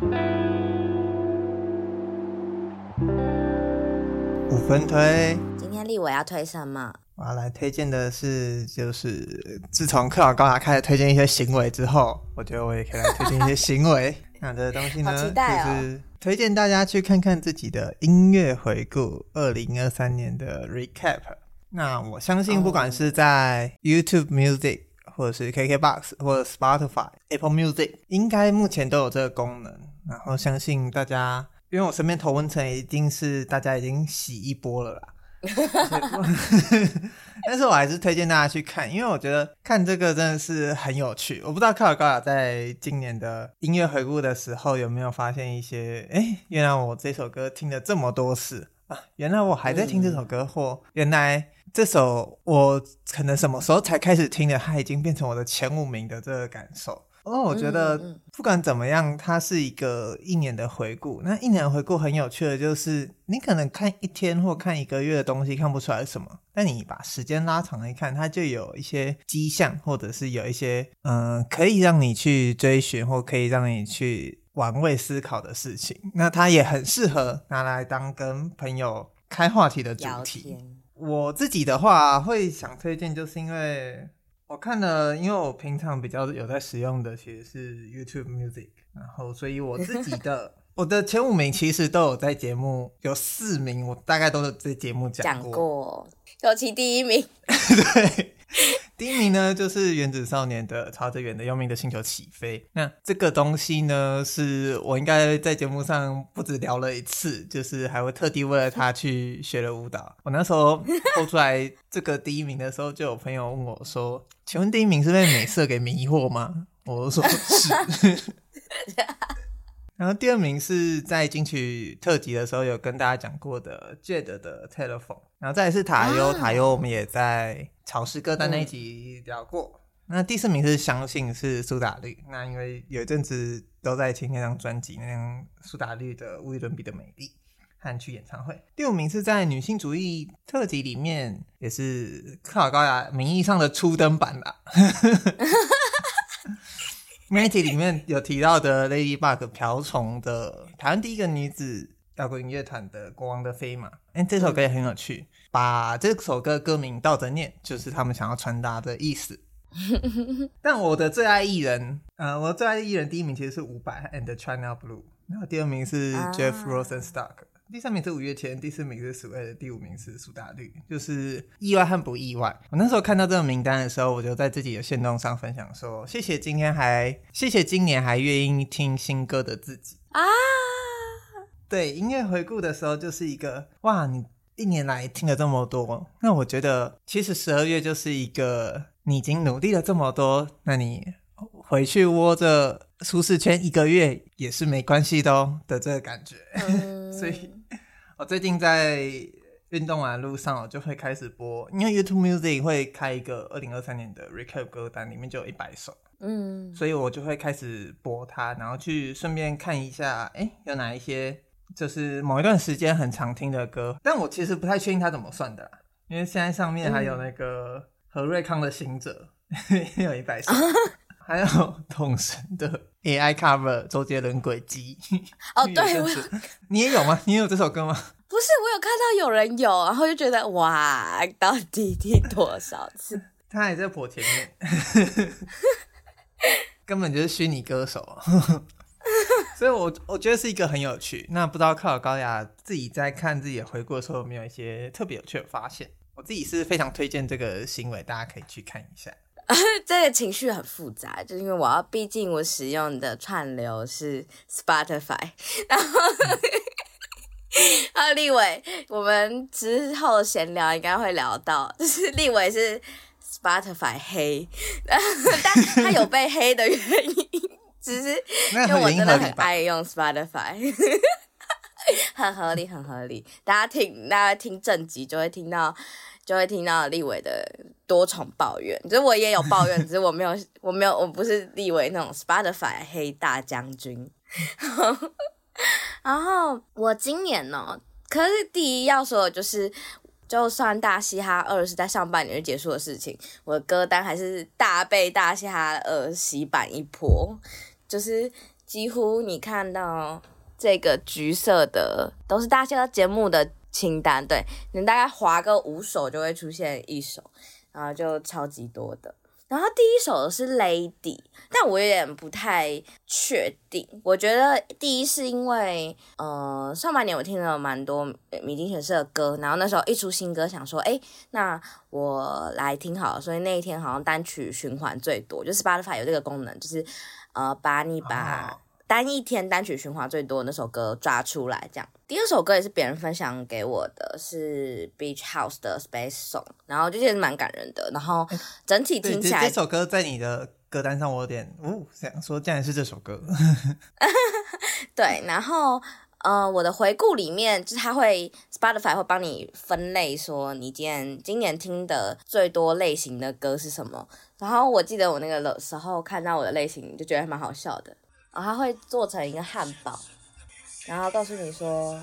五分推，今天立伟要推什么？我要来推荐的是，就是自从克劳高达开始推荐一些行为之后，我觉得我也可以来推荐一些行为。那这个东西呢，就是推荐大家去看看自己的音乐回顾，二零二三年的 recap。那我相信，不管是在 YouTube Music，或者是 KKBox，或者 Spotify、Apple Music，应该目前都有这个功能。然后相信大家，因为我身边头文层一定是大家已经洗一波了啦。但是我还是推荐大家去看，因为我觉得看这个真的是很有趣。我不知道克尔高雅在今年的音乐回顾的时候有没有发现一些，哎，原来我这首歌听了这么多次啊，原来我还在听这首歌，或原来这首我可能什么时候才开始听的，它已经变成我的前五名的这个感受。哦，我觉得不管怎么样，它是一个一年的回顾。那一年的回顾很有趣的就是，你可能看一天或看一个月的东西看不出来什么，但你把时间拉长来看，它就有一些迹象，或者是有一些嗯、呃，可以让你去追寻或可以让你去玩味思考的事情。那它也很适合拿来当跟朋友开话题的主题。我自己的话会想推荐，就是因为。我看了，因为我平常比较有在使用的其实是 YouTube Music，然后所以我自己的 我的前五名其实都有在节目，有四名我大概都是在节目讲过，讲过，尤其第一名，对。第一名呢，就是原子少年的朝着远的幽冥的星球起飞。那这个东西呢，是我应该在节目上不止聊了一次，就是还会特地为了他去学了舞蹈。我那时候抽出来这个第一名的时候，就有朋友问我说：“请问第一名是被美色给迷惑吗？”我说是。然后第二名是在金曲特辑的时候有跟大家讲过的 Jade 的 Telephone，然后再来是塔悠，塔悠我们也在潮湿歌单那一集聊过。嗯、那第四名是相信是苏打绿，那因为有一阵子都在听那张专辑，那张苏打绿的无与伦比的美丽和去演唱会。第五名是在女性主义特辑里面，也是克劳高雅名义上的初登版啦。Matty 里面有提到的 Ladybug 瓢虫的台湾第一个女子摇滚乐团的国王的飞马，哎、欸，这首歌也很有趣，把这首歌歌名倒着念，就是他们想要传达的意思。但我的最爱艺人，呃，我最爱艺人第一名其实是伍佰 and China Blue，然后第二名是 Jeff Rosenstock。第三名是五月天，第四名是 Suede，第五名是苏打绿，就是意外和不意外。我那时候看到这个名单的时候，我就在自己的线动上分享说：“谢谢今天还，谢谢今年还愿意听新歌的自己啊！”对，音乐回顾的时候就是一个哇，你一年来听了这么多，那我觉得其实十二月就是一个你已经努力了这么多，那你回去窝着舒适圈一个月也是没关系的哦的这个感觉，所以。我最近在运动完路上，我就会开始播，因为 YouTube Music 会开一个二零二三年的 Recap 歌单，里面就有一百首，嗯，所以我就会开始播它，然后去顺便看一下，哎、欸，有哪一些就是某一段时间很常听的歌，但我其实不太确定它怎么算的啦，因为现在上面还有那个何瑞康的行者，嗯、有一百首，还有统神的 AI Cover 周杰伦轨迹。哦，对，我你也有吗？你也有这首歌吗？不是，我有看到有人有，然后就觉得哇，到底听多少次？他还在播前面，根本就是虚拟歌手。所以我我觉得是一个很有趣。那不知道克劳高雅自己在看自己的回顾的时候，有没有一些特别有趣的发现？我自己是非常推荐这个行为，大家可以去看一下。这个情绪很复杂，就是因为我要，毕竟我使用的串流是 Spotify，然后，啊，立伟，我们之后闲聊应该会聊到，就是立伟是 Spotify 黑，但他有被黑的原因，只是因为我真的很爱用 Spotify，很合理，很合理。大家听，大家听正集就会听到。就会听到立伟的多重抱怨，就是我也有抱怨，只是我没有，我没有，我不是立伟那种 Spotify 黑大将军。然后我今年呢，可是第一要说的就是，就算大嘻哈二是在上半年就结束的事情，我的歌单还是大被大嘻哈二洗版一波，就是几乎你看到这个橘色的都是大家节目的清单，对，你大概划个五首就会出现一首，然后就超级多的。然后第一首是 Lady，但我有点不太确定。我觉得第一是因为，呃，上半年我听了蛮多米津玄师的歌，然后那时候一出新歌，想说，哎，那我来听好了。所以那一天好像单曲循环最多，就是 Spotify 有这个功能，就是呃，把你把。单一天单曲循环最多的那首歌抓出来，这样。第二首歌也是别人分享给我的，是 Beach House 的 Space Song，然后就觉得蛮感人的。然后整体听起来，这首歌在你的歌单上，我有点，哦，想说竟然是这首歌。对，然后呃，我的回顾里面，就是他会 Spotify 会帮你分类，说你今年今年听的最多类型的歌是什么。然后我记得我那个的时候看到我的类型，就觉得还蛮好笑的。然后它会做成一个汉堡，然后告诉你说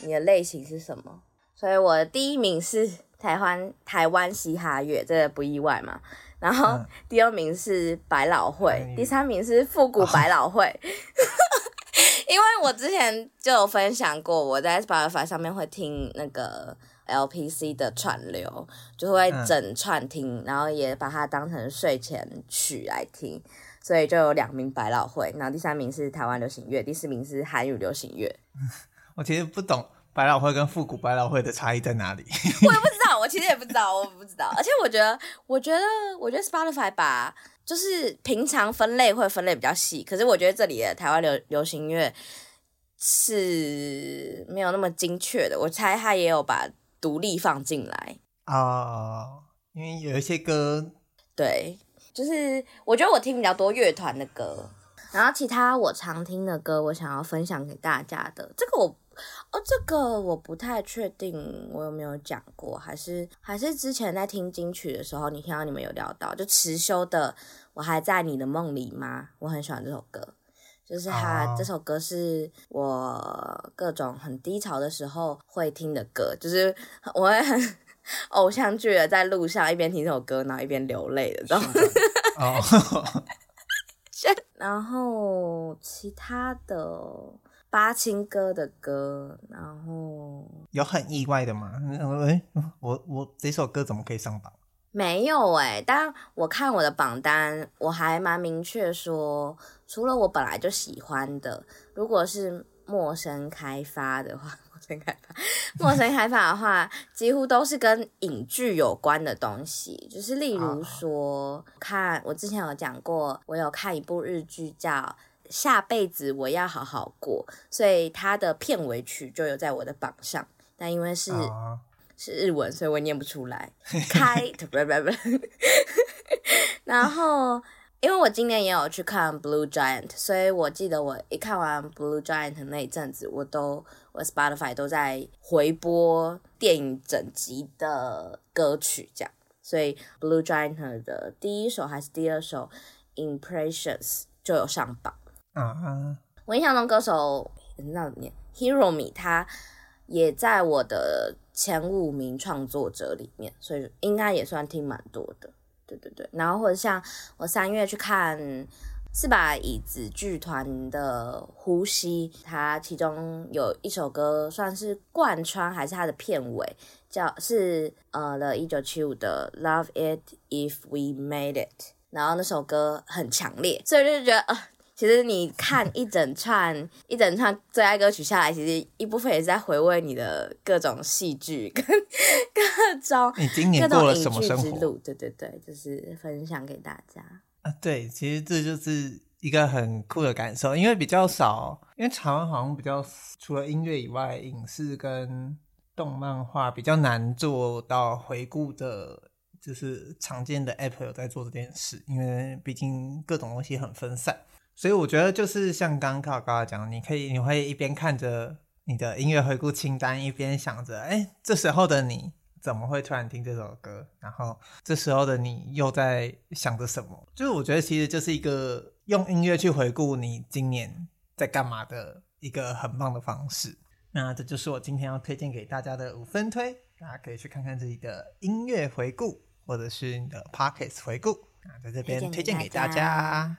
你的类型是什么。所以我的第一名是台湾台湾嘻哈乐，这个不意外嘛。然后第二名是百老汇，嗯、第三名是复古百老汇。哦、因为我之前就有分享过，我在 Spotify 上面会听那个 LPC 的串流，就会整串听，嗯、然后也把它当成睡前曲来听。所以就有两名百老汇，然后第三名是台湾流行乐，第四名是韩语流行乐。我其实不懂百老汇跟复古百老汇的差异在哪里。我也不知道，我其实也不知道，我不知道。而且我觉得，我觉得，我觉得 Spotify 把就是平常分类会分类比较细，可是我觉得这里的台湾流流行乐是没有那么精确的。我猜他也有把独立放进来啊、哦，因为有一些歌对。就是我觉得我听比较多乐团的歌，然后其他我常听的歌，我想要分享给大家的，这个我哦，这个我不太确定我有没有讲过，还是还是之前在听金曲的时候，你听到你们有聊到，就持修的《我还在你的梦里吗》，我很喜欢这首歌，就是他、oh. 这首歌是我各种很低潮的时候会听的歌，就是我会很。偶像剧的，在路上一边听这首歌，然后一边流泪的，知道吗？哦。然后其他的八青哥的歌，然后 有很意外的吗？哎，我我这首歌怎么可以上榜？没有哎、欸，但我看我的榜单，我还蛮明确说，除了我本来就喜欢的，如果是陌生开发的话。陌生开发，陌生开发的话，几乎都是跟影剧有关的东西，就是例如说，看我之前有讲过，我有看一部日剧叫《下辈子我要好好过》，所以它的片尾曲就有在我的榜上，但因为是是日文，所以我念不出来。开，不不不，然后。因为我今年也有去看《Blue Giant》，所以我记得我一看完《Blue Giant》那一阵子，我都我 Spotify 都在回播电影整集的歌曲，这样。所以《Blue Giant》的第一首还是第二首《Impressions》就有上榜。啊、uh，huh. 我印象中歌手那年 Hero Mi 他也在我的前五名创作者里面，所以应该也算听蛮多的。对对对，然后或者像我三月去看四把椅子剧团的《呼吸》，它其中有一首歌算是贯穿，还是它的片尾，叫是呃的一九七五的《Love It If We Made It》，然后那首歌很强烈，所以就觉得呃。其实你看一整串一整串最爱歌曲下来，其实一部分也是在回味你的各种戏剧跟 各种你今年过了什么生活？对对对，就是分享给大家啊。对，其实这就是一个很酷的感受，因为比较少，因为台湾好像比较除了音乐以外，影视跟动漫画比较难做到回顾的，就是常见的 App 有在做这件事，因为毕竟各种东西很分散。所以我觉得就是像刚刚高高讲，你可以你会一边看着你的音乐回顾清单，一边想着，哎，这时候的你怎么会突然听这首歌？然后这时候的你又在想着什么？就是我觉得其实就是一个用音乐去回顾你今年在干嘛的一个很棒的方式。那这就是我今天要推荐给大家的五分推，大家可以去看看自己的音乐回顾，或者是你的 Podcast 回顾。那在这边推荐给大家。